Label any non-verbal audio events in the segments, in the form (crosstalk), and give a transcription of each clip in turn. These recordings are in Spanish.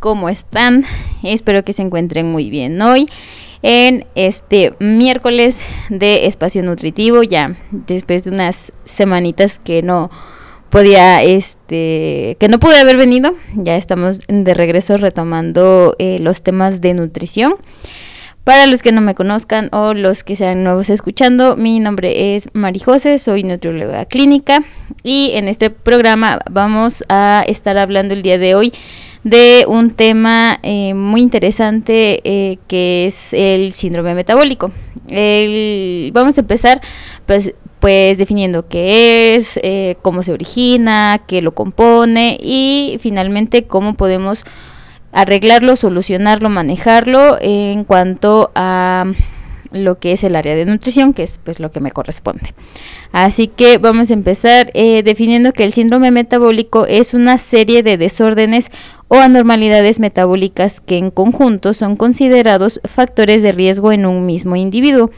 ¿cómo están? Espero que se encuentren muy bien hoy en este miércoles de espacio nutritivo, ya después de unas semanitas que no podía, este, que no pude haber venido, ya estamos de regreso retomando eh, los temas de nutrición. Para los que no me conozcan o los que sean nuevos escuchando, mi nombre es Mari José, soy nutrióloga clínica y en este programa vamos a estar hablando el día de hoy de un tema eh, muy interesante eh, que es el síndrome metabólico. vamos a empezar pues, pues definiendo qué es, eh, cómo se origina, qué lo compone y finalmente cómo podemos arreglarlo, solucionarlo, manejarlo en cuanto a lo que es el área de nutrición, que es pues lo que me corresponde. Así que vamos a empezar eh, definiendo que el síndrome metabólico es una serie de desórdenes o anormalidades metabólicas que en conjunto son considerados factores de riesgo en un mismo individuo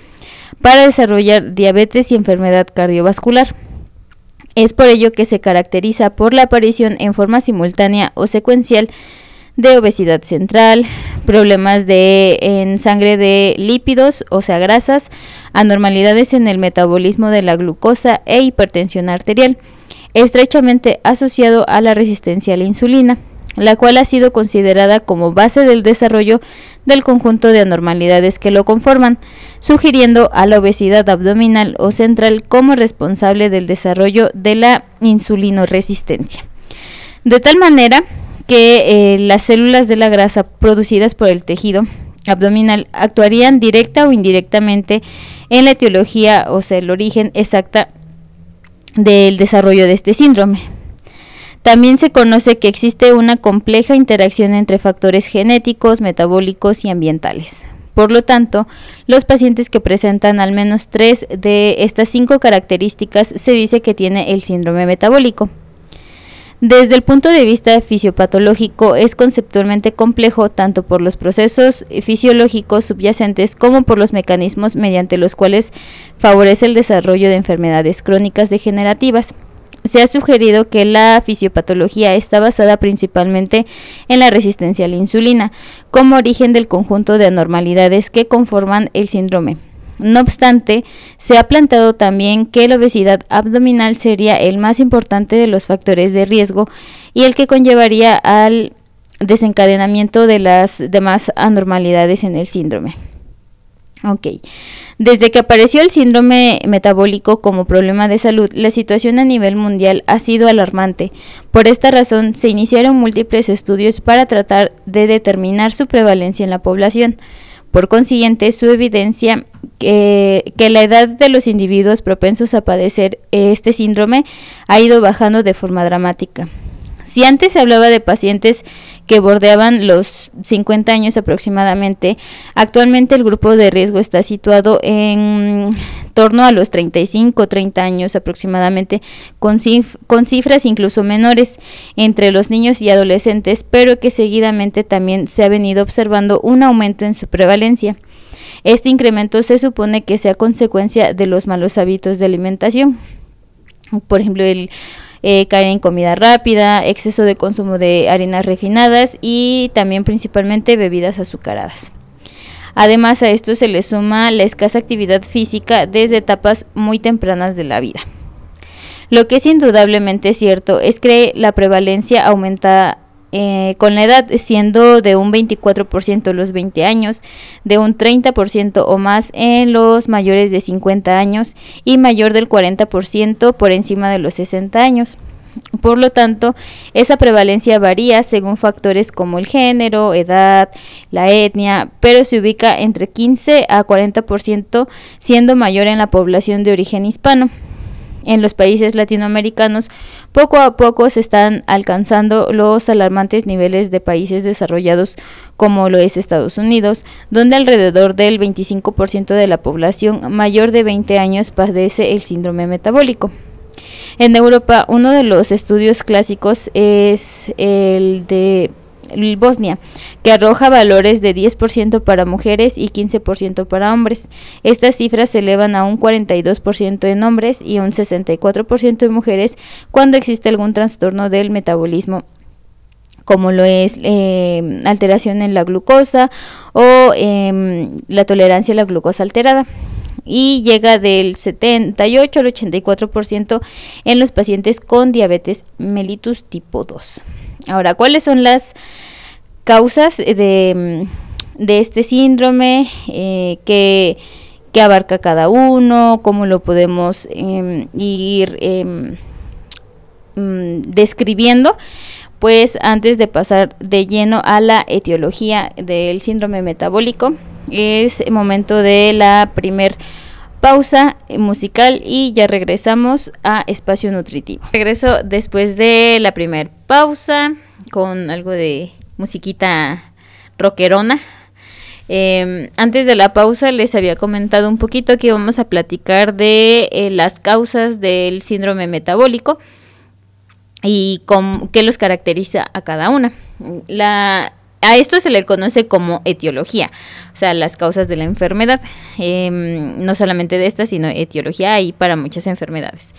para desarrollar diabetes y enfermedad cardiovascular. Es por ello que se caracteriza por la aparición en forma simultánea o secuencial de obesidad central, problemas de en sangre de lípidos, o sea, grasas, anormalidades en el metabolismo de la glucosa e hipertensión arterial, estrechamente asociado a la resistencia a la insulina, la cual ha sido considerada como base del desarrollo del conjunto de anormalidades que lo conforman, sugiriendo a la obesidad abdominal o central como responsable del desarrollo de la insulinoresistencia. De tal manera que eh, las células de la grasa producidas por el tejido abdominal actuarían directa o indirectamente en la etiología, o sea, el origen exacta del desarrollo de este síndrome. También se conoce que existe una compleja interacción entre factores genéticos, metabólicos y ambientales. Por lo tanto, los pacientes que presentan al menos tres de estas cinco características se dice que tiene el síndrome metabólico. Desde el punto de vista fisiopatológico es conceptualmente complejo tanto por los procesos fisiológicos subyacentes como por los mecanismos mediante los cuales favorece el desarrollo de enfermedades crónicas degenerativas. Se ha sugerido que la fisiopatología está basada principalmente en la resistencia a la insulina, como origen del conjunto de anormalidades que conforman el síndrome. No obstante, se ha planteado también que la obesidad abdominal sería el más importante de los factores de riesgo y el que conllevaría al desencadenamiento de las demás anormalidades en el síndrome. Ok. Desde que apareció el síndrome metabólico como problema de salud, la situación a nivel mundial ha sido alarmante. Por esta razón, se iniciaron múltiples estudios para tratar de determinar su prevalencia en la población. Por consiguiente, su evidencia que, que, la edad de los individuos propensos a padecer este síndrome ha ido bajando de forma dramática. Si antes se hablaba de pacientes que bordeaban los 50 años aproximadamente, actualmente el grupo de riesgo está situado en torno a los 35 o 30 años aproximadamente, con, con cifras incluso menores entre los niños y adolescentes, pero que seguidamente también se ha venido observando un aumento en su prevalencia. Este incremento se supone que sea consecuencia de los malos hábitos de alimentación. Por ejemplo, el eh, caer en comida rápida, exceso de consumo de harinas refinadas y también principalmente bebidas azucaradas. Además a esto se le suma la escasa actividad física desde etapas muy tempranas de la vida. Lo que es indudablemente cierto es que la prevalencia aumenta eh, con la edad siendo de un 24% los 20 años, de un 30% o más en los mayores de 50 años y mayor del 40% por encima de los 60 años. Por lo tanto, esa prevalencia varía según factores como el género, edad, la etnia, pero se ubica entre 15 a 40%, siendo mayor en la población de origen hispano en los países latinoamericanos, poco a poco se están alcanzando los alarmantes niveles de países desarrollados como lo es Estados Unidos, donde alrededor del 25% de la población mayor de 20 años padece el síndrome metabólico. En Europa, uno de los estudios clásicos es el de Bosnia, que arroja valores de 10% para mujeres y 15% para hombres. Estas cifras se elevan a un 42% en hombres y un 64% en mujeres cuando existe algún trastorno del metabolismo como lo es eh, alteración en la glucosa o em, la tolerancia a la glucosa alterada y llega del 78 al 84% en los pacientes con diabetes mellitus tipo 2. Ahora, ¿cuáles son las causas de, este síndrome eh, que, abarca cada uno? ¿Cómo lo podemos em, ir em, mm, describiendo? Pues antes de pasar de lleno a la etiología del síndrome metabólico, es momento de la primer pausa musical y ya regresamos a espacio nutritivo. Regreso después de la primer pausa con algo de musiquita rockerona. Em, antes de la pausa les había comentado un poquito que vamos a platicar de eh, las causas del síndrome metabólico y qué los caracteriza a cada una. La, a esto se le conoce como etiología, o sea, las causas de la enfermedad, em, no solamente de esta, sino etiología hay para muchas enfermedades.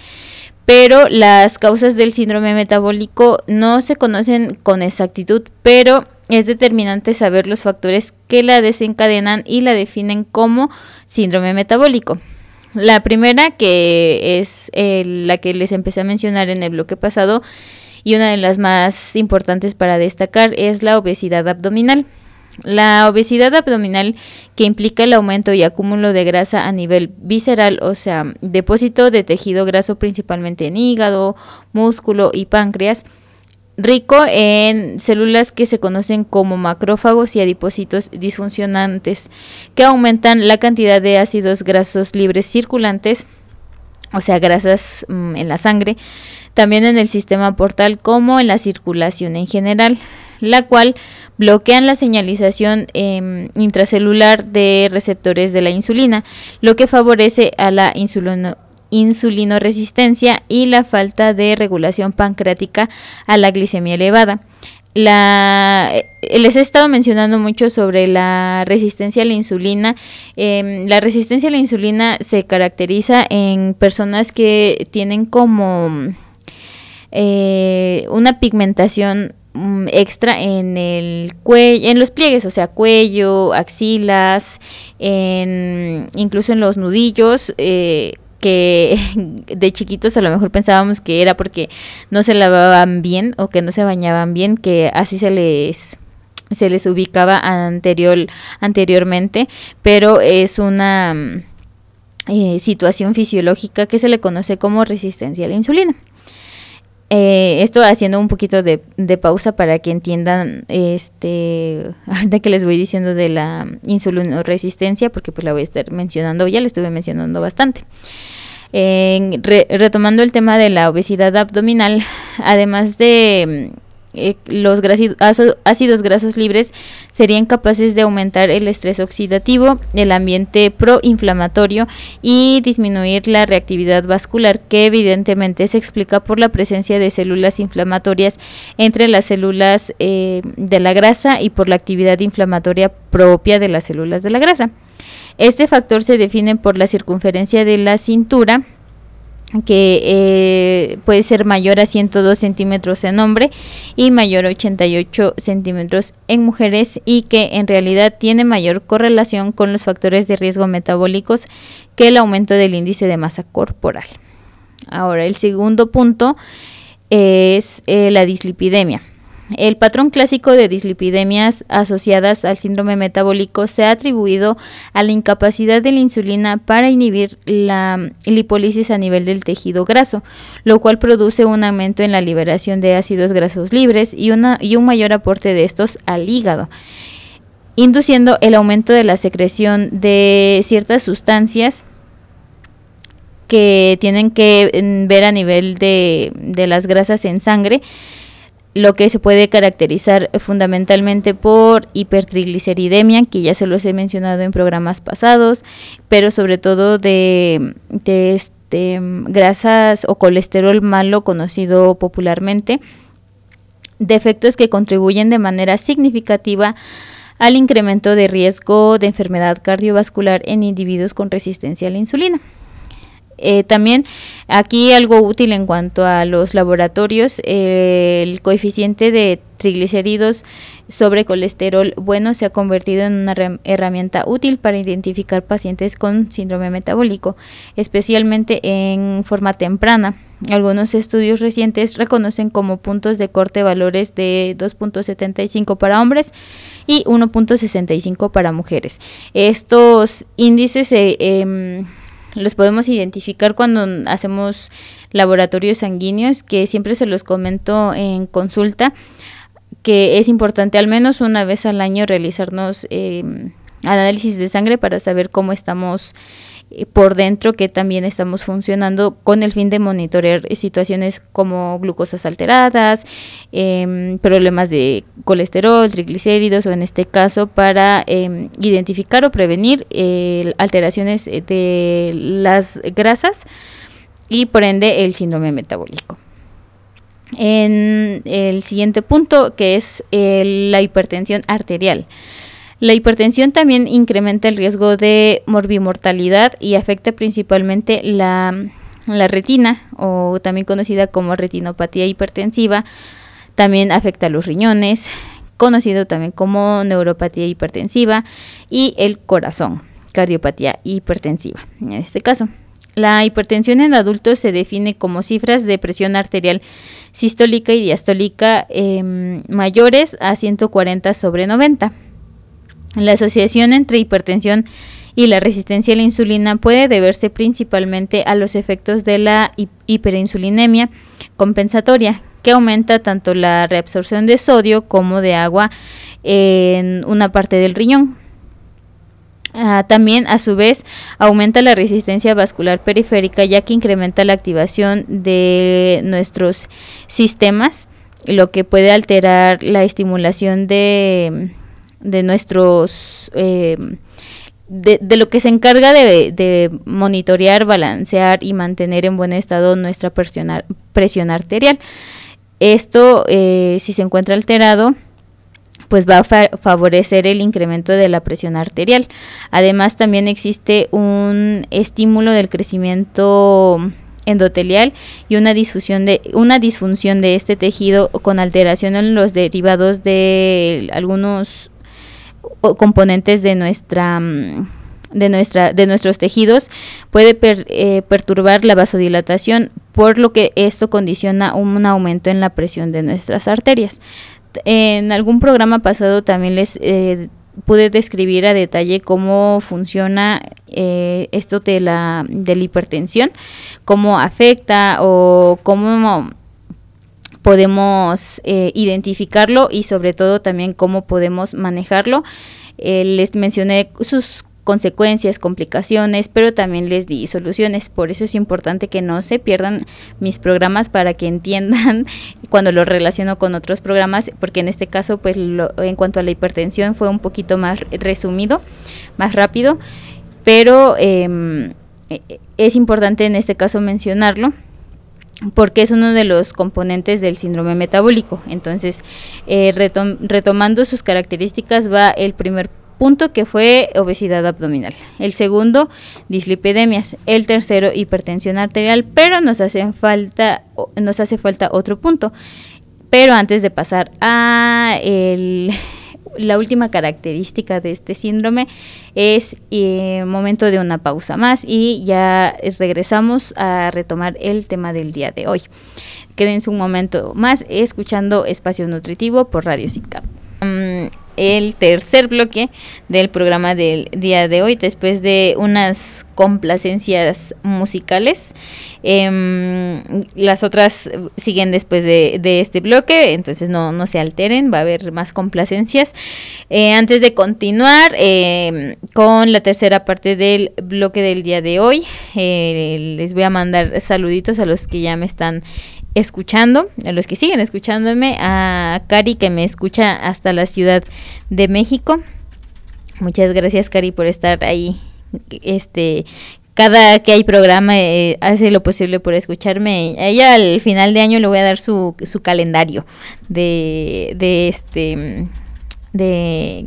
Pero las causas del síndrome metabólico no se conocen con exactitud, pero es determinante saber los factores que la desencadenan y la definen como síndrome metabólico. La primera, que es eh, la que les empecé a mencionar en el bloque pasado, y una de las más importantes para destacar es la obesidad abdominal. La obesidad abdominal que implica el aumento y acúmulo de grasa a nivel visceral, o sea, depósito de tejido graso principalmente en hígado, músculo y páncreas, rico en células que se conocen como macrófagos y adipocitos disfuncionantes, que aumentan la cantidad de ácidos grasos libres circulantes, o sea, grasas mm, en la sangre, también en el sistema portal como en la circulación en general, la cual bloquean la señalización em, intracelular de receptores de la insulina, lo que favorece a la insulino insulinoresistencia y la falta de regulación pancreática a la glicemia elevada. La, eh, les he estado mencionando mucho sobre la resistencia a la insulina. Em, la resistencia a la insulina se caracteriza en personas que tienen como eh, una pigmentación mm, extra en el cuello, en los pliegues, o sea, cuello, axilas, en, incluso en los nudillos. Eh, que (laughs) de chiquitos a lo mejor pensábamos que era porque no se lavaban bien o que no se bañaban bien, que así se les se les ubicaba anterior anteriormente, pero es una eh, situación fisiológica que se le conoce como resistencia a la insulina. Eh, esto haciendo un poquito de, pausa para que entiendan este (laughs) ahorita que les voy diciendo de la insulinoresistencia porque pues la voy a estar mencionando ya le estuve mencionando bastante. Retomando el tema de la obesidad abdominal además de eh, los ácidos grasos libres serían capaces de aumentar el estrés oxidativo, el ambiente proinflamatorio y disminuir la reactividad vascular, que evidentemente se explica por la presencia de células inflamatorias entre las células eh, de la grasa y por la actividad inflamatoria propia de las células de la grasa. Este factor se define por la circunferencia de la cintura, que eh, puede ser mayor a 102 centímetros en hombre y mayor a 88 centímetros en mujeres y que en realidad tiene mayor correlación con los factores de riesgo metabólicos que el aumento del índice de masa corporal. Ahora, el segundo punto es eh, la dislipidemia. El patrón clásico de dislipidemias asociadas al síndrome metabólico se ha atribuido a la incapacidad de la insulina para inhibir la lipólisis a nivel del tejido graso, lo cual produce un aumento en la liberación de ácidos grasos libres y, un mayor aporte de estos al hígado induciendo el aumento de la secreción de ciertas sustancias que tienen que mm, ver a nivel de, de las grasas en sangre, lo que se puede caracterizar fundamentalmente por hipertrigliceridemia, que ya se los he mencionado en programas pasados, pero sobre todo de, este, grasas o colesterol malo conocido popularmente, defectos que contribuyen de manera significativa al incremento de riesgo de enfermedad cardiovascular en individuos con resistencia a la insulina. Eh, también aquí algo útil en cuanto a los laboratorios, el coeficiente de triglicéridos sobre colesterol bueno se ha convertido en una herramienta útil para identificar pacientes con síndrome metabólico, especialmente en forma temprana. Algunos estudios recientes reconocen como puntos de corte valores de 2.75 para hombres y 1.65 para mujeres. Estos índices eh, em, los podemos identificar cuando hacemos laboratorios sanguíneos, que siempre se los comento en consulta que es importante al menos una vez al año realizarnos eh, análisis de sangre para saber cómo estamos por dentro, que también estamos funcionando con el fin de monitorear situaciones como glucosas alteradas, em, problemas de colesterol, triglicéridos o en este caso para em, identificar o prevenir eh, alteraciones de las grasas y por ende el síndrome metabólico en el siguiente punto, que es la hipertensión arterial. La hipertensión también incrementa el riesgo de morbimortalidad y afecta principalmente la, la retina, o también conocida como retinopatía hipertensiva. También afecta a los riñones, conocido también como neuropatía hipertensiva, y el corazón, cardiopatía hipertensiva, en este caso. La hipertensión en adultos se define como cifras de presión arterial sistólica y diastólica em, mayores a 140 sobre 90. La asociación entre hipertensión y la resistencia a la insulina puede deberse principalmente a los efectos de la hiperinsulinemia compensatoria, que aumenta tanto la reabsorción de sodio como de agua en una parte del riñón. Ah, también, a su vez, aumenta la resistencia vascular periférica ya que incrementa la activación de nuestros sistemas, lo que puede alterar la estimulación de, de nuestros... Eh, de, lo que se encarga de, monitorear, balancear y mantener en buen estado nuestra presión, arterial. Esto, eh, si se encuentra alterado, pues va a favorecer el incremento de la presión arterial. Además, también existe un estímulo del crecimiento endotelial y una disfunción de una disfunción de este tejido con alteración en los derivados de algunos componentes de nuestra de nuestra de nuestros tejidos puede eh, perturbar la vasodilatación por lo que esto condiciona un aumento en la presión de nuestras arterias. En algún programa pasado también les eh, pude describir a detalle cómo funciona eh, esto de la, de la hipertensión, cómo afecta o cómo podemos eh, identificarlo y sobre todo también cómo podemos manejarlo. les mencioné sus consecuencias, complicaciones, pero también les di soluciones. Por eso es importante que no se pierdan mis programas para que entiendan (laughs) cuando lo relaciono con otros programas, porque en este caso, pues en cuanto a la hipertensión fue un poquito más resumido, más rápido, pero em, e, es importante en este caso mencionarlo porque es uno de los componentes del síndrome metabólico. Entonces, eh, retomando sus características, va el primer punto que fue obesidad abdominal. El segundo, dislipidemias. El tercero, hipertensión arterial, pero nos hace falta, nos hace falta otro punto. Pero antes de pasar a la última característica de este síndrome es eh, momento de una pausa más y ya regresamos a retomar el tema del día de hoy. Quédense un momento más escuchando Espacio Nutritivo por Radio SICAP el tercer bloque del programa del día de hoy, después de unas complacencias musicales. Em, las otras siguen después de, este bloque, entonces no, no, se alteren, va a haber más complacencias. Eh, antes de continuar em, con la tercera parte del bloque del día de hoy, eh, les voy a mandar saluditos a los que ya me están escuchando, a los que siguen escuchándome, a Cari que me escucha hasta la Ciudad de México. Muchas gracias Cari por estar ahí. Este, cada que hay programa eh, hace lo posible por escucharme. ella al final de año le voy a dar su, su calendario de, de este de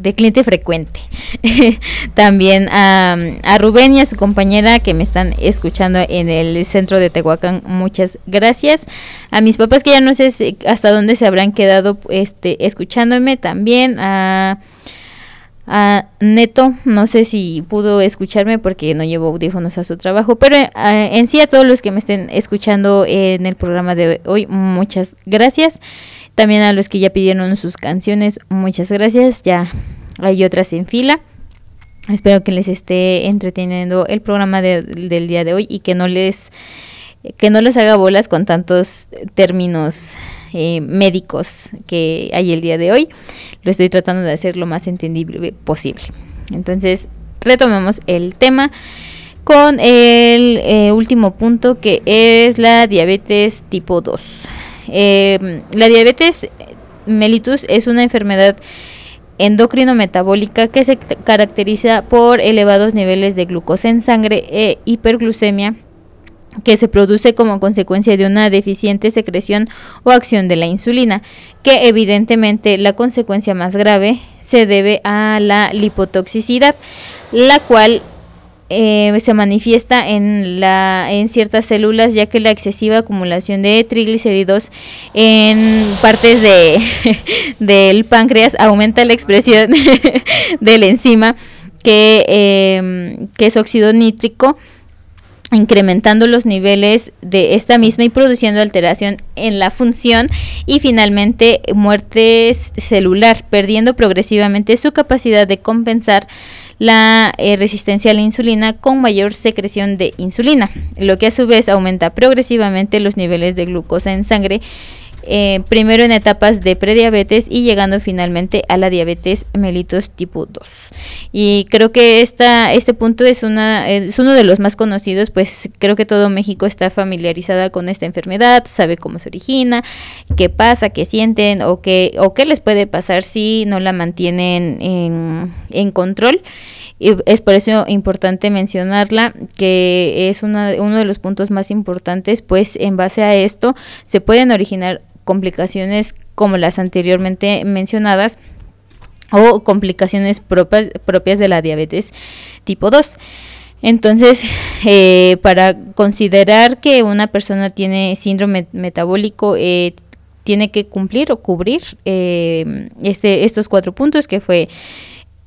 de cliente frecuente. (laughs) También a, a, Rubén y a su compañera que me están escuchando en el centro de Tehuacán, muchas gracias. A mis papás que ya no sé hasta dónde se habrán quedado este, escuchándome también. A, a Neto, no sé si pudo escucharme porque no llevo audífonos a su trabajo, pero eh, en sí a todos los que me estén escuchando en el programa de hoy, muchas gracias. También a los que ya pidieron sus canciones, muchas gracias. Ya hay otras en fila. Espero que les esté entreteniendo el programa del día de hoy y que no les que no les haga bolas con tantos términos eh, médicos que hay el día de hoy. Lo estoy tratando de hacer lo más entendible posible. Entonces, retomemos el tema con el eh, último punto que es la diabetes tipo 2. Em, la diabetes mellitus es una enfermedad endocrino metabólica que se caracteriza por elevados niveles de glucosa en sangre e hiperglucemia que se produce como consecuencia de una deficiente secreción o acción de la insulina, que evidentemente la consecuencia más grave se debe a la lipotoxicidad, la cual eh, se manifiesta en, la, en ciertas células ya que la excesiva acumulación de triglicéridos en partes de, (laughs) del páncreas aumenta la expresión (laughs) del enzima que, eh, que es óxido nítrico incrementando los niveles de esta misma y produciendo alteración en la función y finalmente muerte celular, perdiendo progresivamente su capacidad de compensar la eh, resistencia a la insulina con mayor secreción de insulina, lo que a su vez aumenta progresivamente los niveles de glucosa en sangre eh, primero en etapas de prediabetes y llegando finalmente a la diabetes mellitus tipo 2. Y creo que esta, este punto es, una, es uno de los más conocidos, pues creo que todo México está familiarizada con esta enfermedad, sabe cómo se origina, qué pasa, qué sienten o qué, o qué les puede pasar si no la mantienen en, en control. Y es por eso importante mencionarla, que es una, uno de los puntos más importantes, pues en base a esto se pueden originar complicaciones como las anteriormente mencionadas o complicaciones propias, propias de la diabetes tipo 2. Entonces, eh, para considerar que una persona tiene síndrome metabólico, eh, tiene que cumplir o cubrir eh, este, estos cuatro puntos que fue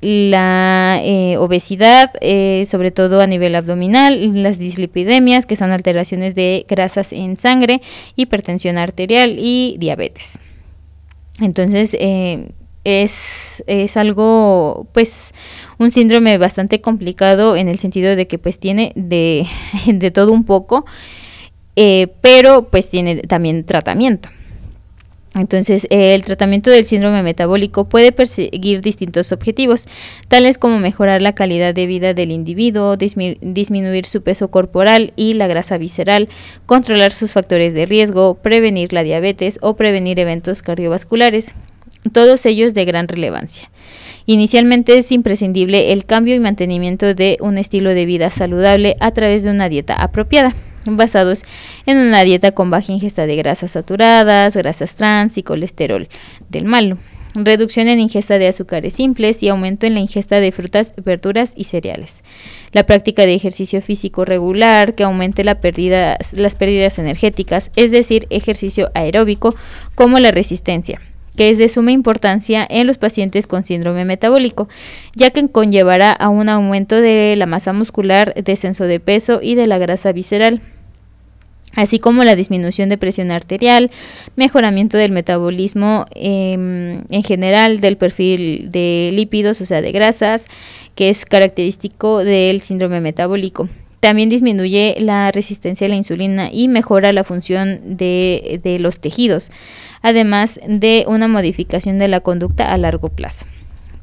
la eh, obesidad, eh, sobre todo a nivel abdominal, las dislipidemias, que son alteraciones de grasas en sangre, hipertensión arterial y diabetes. Entonces, eh, es, es, algo, pues, un síndrome bastante complicado en el sentido de que, pues, tiene de, (laughs) de todo un poco, pero, pues, tiene también tratamiento. Entonces, el tratamiento del síndrome metabólico puede perseguir distintos objetivos, tales como mejorar la calidad de vida del individuo, disminuir su peso corporal y la grasa visceral, controlar sus factores de riesgo, prevenir la diabetes o prevenir eventos cardiovasculares, todos ellos de gran relevancia. Inicialmente es imprescindible el cambio y mantenimiento de un estilo de vida saludable a través de una dieta apropiada basados en una dieta con baja ingesta de grasas saturadas, grasas trans y colesterol del malo. Reducción en ingesta de azúcares simples y aumento en la ingesta de frutas, verduras y cereales. La práctica de ejercicio físico regular que aumente las pérdidas energéticas, es decir, ejercicio aeróbico como la resistencia que es de suma importancia en los pacientes con síndrome metabólico, ya que conllevará a un aumento de la masa muscular, descenso de peso y de la grasa visceral así como la disminución de presión arterial, mejoramiento del metabolismo em, en general del perfil de lípidos, o sea, de grasas, que es característico del síndrome metabólico. También disminuye la resistencia a la insulina y mejora la función de, de los tejidos, además de una modificación de la conducta a largo plazo.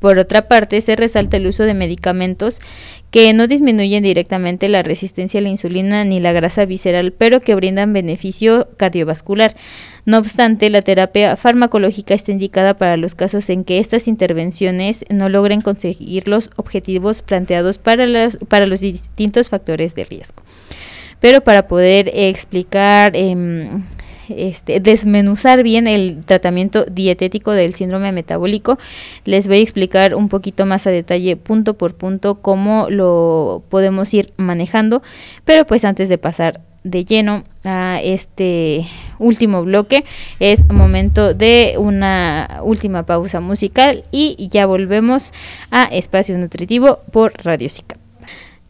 Por otra parte, se resalta el uso de medicamentos que no disminuyen directamente la resistencia a la insulina ni la grasa visceral, pero que brindan beneficio cardiovascular. No obstante, la terapia farmacológica está indicada para los casos en que estas intervenciones no logren conseguir los objetivos planteados para, los distintos factores de riesgo. Pero para poder explicar em, este, desmenuzar bien el tratamiento dietético del síndrome metabólico. Les voy a explicar un poquito más a detalle, punto por punto, cómo lo podemos ir manejando. Pero pues antes de pasar de lleno a este último bloque. Es momento de una última pausa musical y ya volvemos a Espacio Nutritivo por Radio Sica.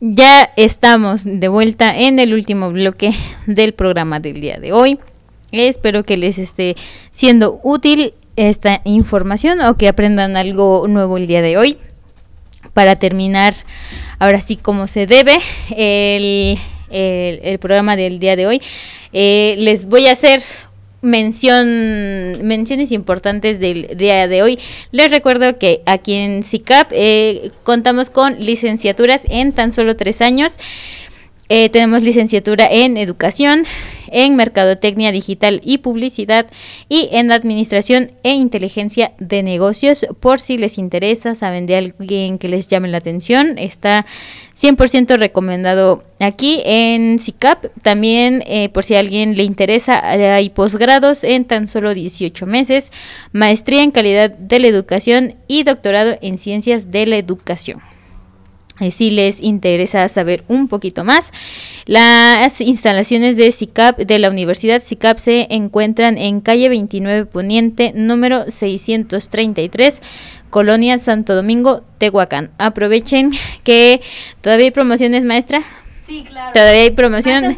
Ya estamos de vuelta en el último bloque del programa del día de hoy. Espero que les esté siendo útil esta información o que aprendan algo nuevo el día de hoy. Para terminar, ahora sí como se debe, el el, programa del día de hoy. Eh, les voy a hacer mención menciones importantes del día de hoy. Les recuerdo que aquí en CICAP eh, contamos con licenciaturas en tan solo tres años. Eh, tenemos licenciatura en educación, en Mercadotecnia Digital y Publicidad y en Administración e Inteligencia de Negocios. Por si les interesa, saben de alguien que les llame la atención, está 100% recomendado aquí en CICAP. También, eh, por si a alguien le interesa, hay posgrados en tan solo 18 meses, maestría en calidad de la educación y doctorado en ciencias de la educación. Eh, si les interesa saber un poquito más, las instalaciones de SICAP de la Universidad SICAP se encuentran en calle 29 Poniente, número 633, Colonia Santo Domingo, Tehuacán. Aprovechen que todavía hay promociones, maestra. Sí, claro. Todavía hay promoción.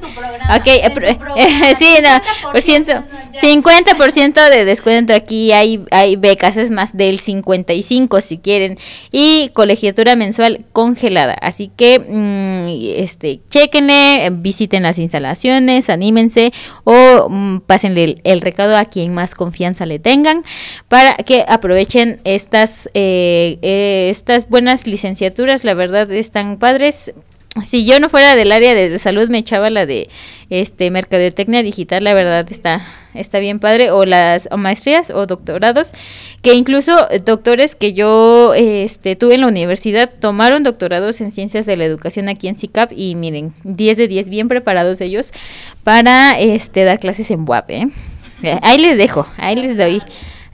Ok, (laughs) sí, no, por ciento, 50% de descuento aquí hay hay becas, es más del 55 si quieren y colegiatura mensual congelada. Así que mm, este chequenle, visiten las instalaciones, anímense o mm, pásenle el, recado a quien más confianza le tengan para que aprovechen estas eh, eh, estas buenas licenciaturas, la verdad están padres si yo no fuera del área de salud me echaba la de este mercadotecnia digital la verdad está está bien padre o las maestrías o doctorados que incluso doctores que yo este tuve en la universidad tomaron doctorados en ciencias de la educación aquí en CICAP y miren 10 de 10 bien preparados ellos para este dar clases en WAP ¿eh? (laughs) ahí les dejo ahí les doy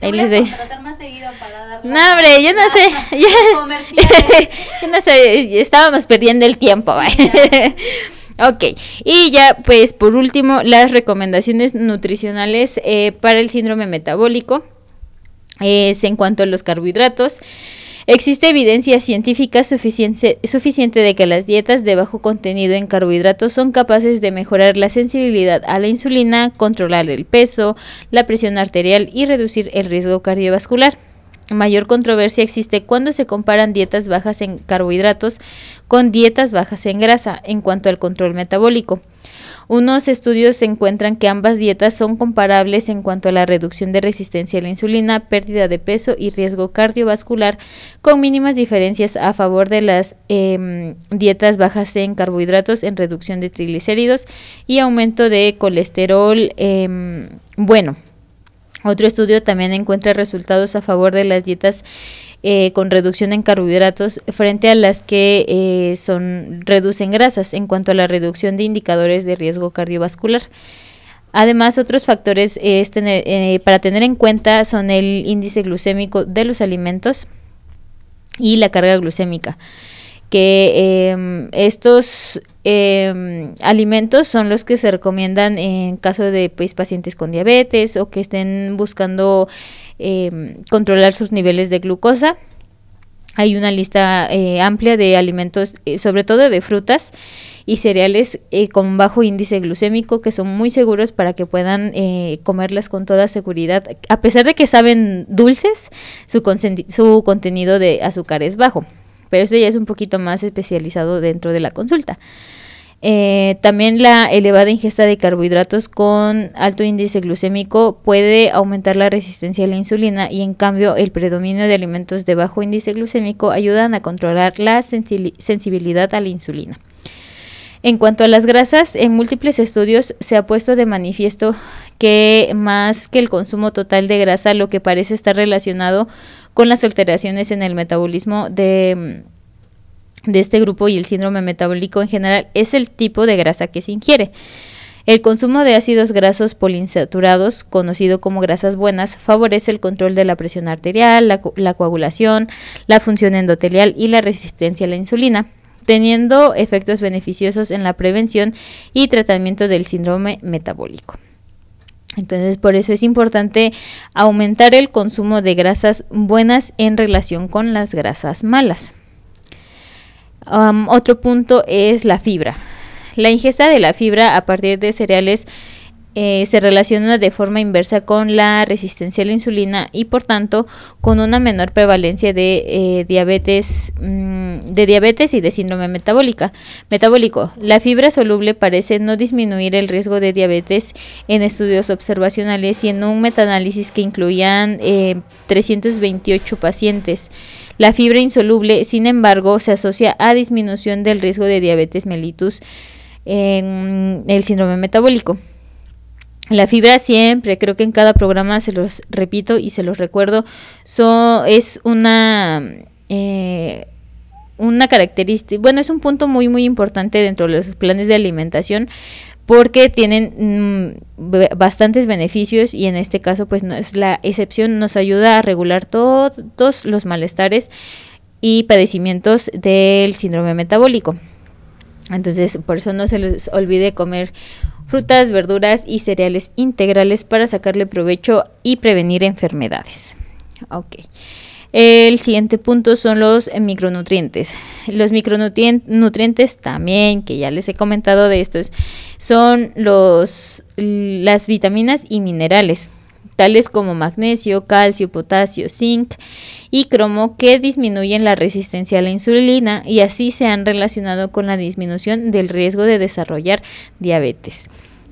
Ahí les doy. Más seguido para dar no, hombre, yo no sé. (laughs) (laughs) yo no sé, estábamos perdiendo el tiempo. (laughs) ok, y ya pues por último las recomendaciones nutricionales eh, para el síndrome metabólico es en cuanto a los carbohidratos. Existe evidencia científica suficiente, suficiente de que las dietas de bajo contenido en carbohidratos son capaces de mejorar la sensibilidad a la insulina, controlar el peso, la presión arterial y reducir el riesgo cardiovascular. Mayor controversia existe cuando se comparan dietas bajas en carbohidratos con dietas bajas en grasa en cuanto al control metabólico. Unos estudios encuentran que ambas dietas son comparables en cuanto a la reducción de resistencia a la insulina, pérdida de peso y riesgo cardiovascular, con mínimas diferencias a favor de las em, dietas bajas en carbohidratos en reducción de triglicéridos y aumento de colesterol em, bueno. Otro estudio también encuentra resultados a favor de las dietas eh, con reducción en carbohidratos frente a las que eh, son reducen grasas en cuanto a la reducción de indicadores de riesgo cardiovascular. Además, otros factores eh, para tener en cuenta son el índice glucémico de los alimentos y la carga glucémica que em, estos em, alimentos son los que se recomiendan en caso de pues, pacientes con diabetes o que estén buscando eh, controlar sus niveles de glucosa. Hay una lista eh, amplia de alimentos, eh, sobre todo de frutas y cereales eh, con bajo índice glucémico que son muy seguros para que puedan comerlas con toda seguridad. A pesar de que saben dulces, su, su contenido de azúcar es bajo. Pero eso ya es un poquito más especializado dentro de la consulta. Eh, también la elevada ingesta de carbohidratos con alto índice glucémico puede aumentar la resistencia a la insulina y en cambio el predominio de alimentos de bajo índice glucémico ayudan a controlar la sensibilidad a la insulina. En cuanto a las grasas, en múltiples estudios se ha puesto de manifiesto que más que el consumo total de grasa, lo que parece estar relacionado con las alteraciones en el metabolismo de de este grupo y el síndrome metabólico en general es el tipo de grasa que se ingiere. El consumo de ácidos grasos poliinsaturados, conocido como grasas buenas, favorece el control de la presión arterial, la, la coagulación, la función endotelial y la resistencia a la insulina teniendo efectos beneficiosos en la prevención y tratamiento del síndrome metabólico. Entonces, por eso es importante aumentar el consumo de grasas buenas en relación con las grasas malas. Otro punto es la fibra. La ingesta de la fibra a partir de cereales eh, se relaciona de forma inversa con la resistencia a la insulina y por tanto con una menor prevalencia de eh, diabetes mm, de diabetes y de síndrome metabólica metabólico la fibra soluble parece no disminuir el riesgo de diabetes en estudios observacionales y en un metaanálisis que incluían 328 eh, pacientes la fibra insoluble sin embargo se asocia a disminución del riesgo de diabetes mellitus en el síndrome metabólico. La fibra siempre, creo que en cada programa se los repito y se los recuerdo, es una, eh, una característica, bueno, es un punto muy, muy importante dentro de los planes de alimentación porque tienen mm, bastantes beneficios y en este caso pues no es la excepción, nos ayuda a regular todos los malestares y padecimientos del síndrome metabólico. Entonces, por eso no se les olvide comer frutas, verduras y cereales integrales para sacarle provecho y prevenir enfermedades. Ok. El siguiente punto son los micronutrientes. Los micronutrientes también, que ya les he comentado de estos, son los, las vitaminas y minerales tales como magnesio, calcio, potasio, zinc y cromo que disminuyen la resistencia a la insulina y así se han relacionado con la disminución del riesgo de desarrollar diabetes.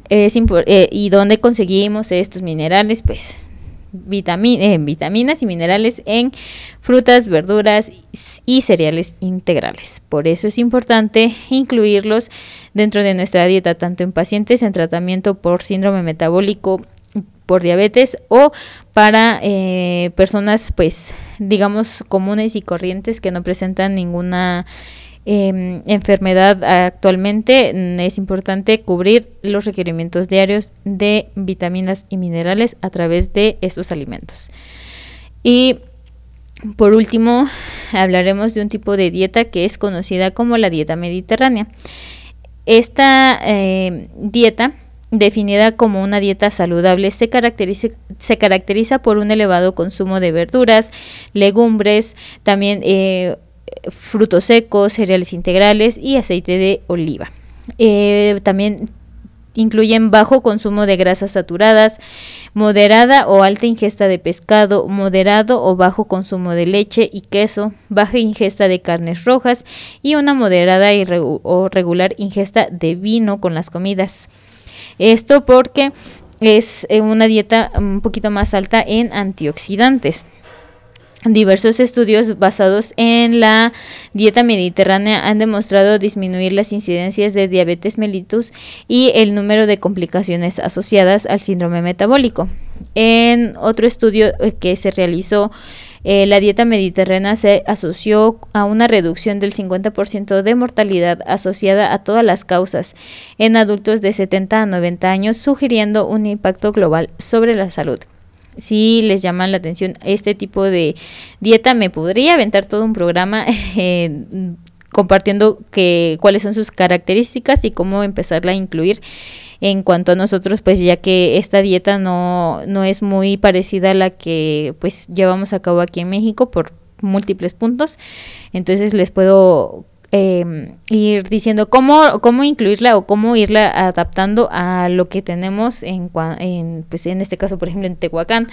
Eh, ¿Y dónde conseguimos estos minerales? Pues eh, vitaminas y minerales en frutas, verduras y cereales integrales. Por eso es importante incluirlos dentro de nuestra dieta, tanto en pacientes en tratamiento por síndrome metabólico por diabetes o para eh, personas pues digamos comunes y corrientes que no presentan ninguna em, enfermedad actualmente mm, es importante cubrir los requerimientos diarios de vitaminas y minerales a través de estos alimentos. Y por último hablaremos de un tipo de dieta que es conocida como la dieta mediterránea. Esta eh, dieta definida como una dieta saludable, se caracteriza, se caracteriza por un elevado consumo de verduras, legumbres, también eh, frutos secos, cereales integrales y aceite de oliva. Eh, también incluyen bajo consumo de grasas saturadas, moderada o alta ingesta de pescado, moderado o bajo consumo de leche y queso, baja ingesta de carnes rojas y una moderada o regular ingesta de vino con las comidas. Esto porque es eh, una dieta un poquito más alta en antioxidantes. Diversos estudios basados en la dieta mediterránea han demostrado disminuir las incidencias de diabetes mellitus y el número de complicaciones asociadas al síndrome metabólico. En otro estudio eh, que se realizó eh, la dieta mediterránea se asoció a una reducción del 50% de mortalidad asociada a todas las causas en adultos de 70 a 90 años, sugiriendo un impacto global sobre la salud si les llama la atención este tipo de dieta, me podría aventar todo un programa (laughs) eh, compartiendo que, cuáles son sus características y cómo empezarla a incluir en cuanto a nosotros, pues ya que esta dieta no, no es muy parecida a la que pues llevamos a cabo aquí en México por múltiples puntos, entonces les puedo eh, ir diciendo cómo, cómo incluirla o cómo irla adaptando a lo que tenemos en, en, pues en este caso, por ejemplo, en Tehuacán.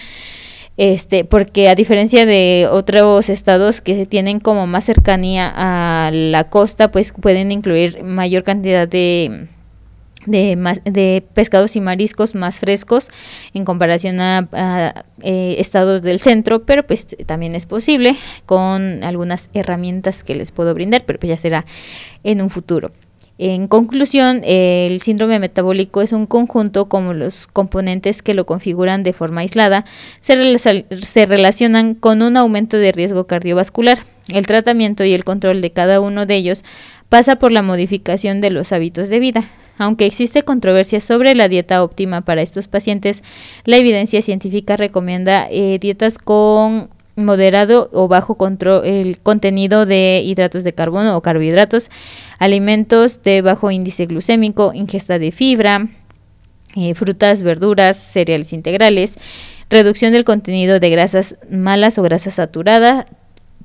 Este, porque a diferencia de otros estados que tienen como más cercanía a la costa, pues pueden incluir mayor cantidad de, de, pescados y mariscos más frescos en comparación a, eh, estados del centro, pero pues también es posible con algunas herramientas que les puedo brindar, pero pues ya será en un futuro. En conclusión, el síndrome metabólico es un conjunto como los componentes que lo configuran de forma aislada se relacionan con un aumento de riesgo cardiovascular. El tratamiento y el control de cada uno de ellos pasa por la modificación de los hábitos de vida Aunque existe controversia sobre la dieta óptima para estos pacientes, la evidencia científica recomienda eh, dietas con moderado o bajo control, el contenido de hidratos de carbono o carbohidratos, alimentos de bajo índice glucémico, ingesta de fibra, eh, frutas, verduras, cereales integrales, reducción del contenido de grasas malas o grasa saturada,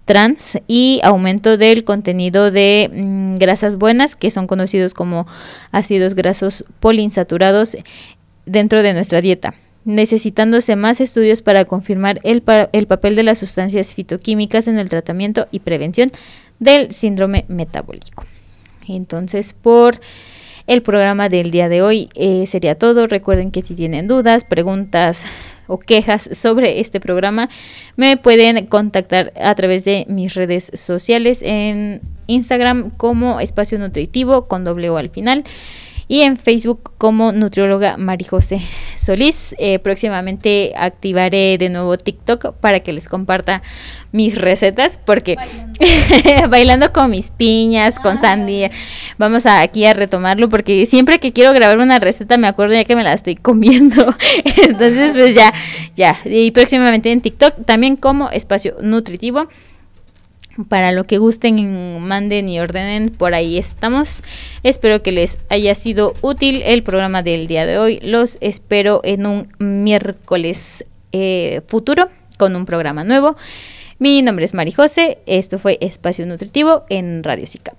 trans y aumento del contenido de mm, grasas buenas, que son conocidos como ácidos grasos poliinsaturados dentro de nuestra dieta necesitándose más estudios para confirmar el, el, papel de las sustancias fitoquímicas en el tratamiento y prevención del síndrome metabólico. Entonces, por el programa del día de hoy eh, sería todo. Recuerden que si tienen dudas, preguntas o quejas sobre este programa, me pueden contactar a través de mis redes sociales en Instagram como Espacio Nutritivo con doble O al final y en Facebook como nutrióloga Marijose Solís. Eh, próximamente activaré de nuevo TikTok para que les comparta mis recetas porque bailando, (laughs) con mis piñas, con ah. sandía, vamos a, aquí a retomarlo porque siempre que quiero grabar una receta me acuerdo ya que me la estoy comiendo. (laughs) Entonces pues ya, ya. Y próximamente en TikTok también como espacio nutritivo para lo que gusten, manden y ordenen, por ahí estamos. Espero que les haya sido útil el programa del día de hoy. Los espero en un miércoles eh, futuro con un programa nuevo. Mi nombre es Mari José, esto fue Espacio Nutritivo en Radio SICA.